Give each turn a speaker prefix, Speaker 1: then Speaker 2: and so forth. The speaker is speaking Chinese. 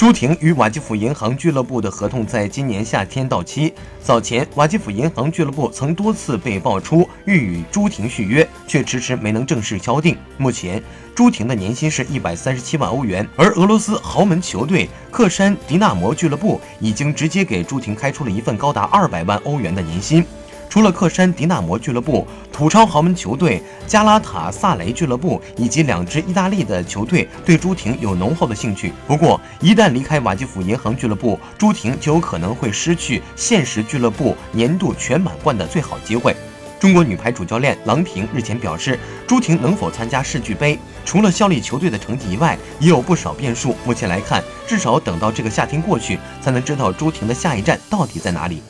Speaker 1: 朱婷与瓦基弗银行俱乐部的合同在今年夏天到期。早前，瓦基弗银行俱乐部曾多次被爆出欲与朱婷续约，却迟迟没能正式敲定。目前，朱婷的年薪是一百三十七万欧元，而俄罗斯豪门球队克山迪纳摩俱乐部已经直接给朱婷开出了一份高达二百万欧元的年薪。除了克山迪纳摩俱乐部、土超豪门球队加拉塔萨雷俱乐部以及两支意大利的球队对朱婷有浓厚的兴趣。不过，一旦离开瓦基弗银行俱乐部，朱婷就有可能会失去现实俱乐部年度全满贯的最好机会。中国女排主教练郎平日前表示，朱婷能否参加世俱杯，除了效力球队的成绩以外，也有不少变数。目前来看，至少等到这个夏天过去，才能知道朱婷的下一站到底在哪里。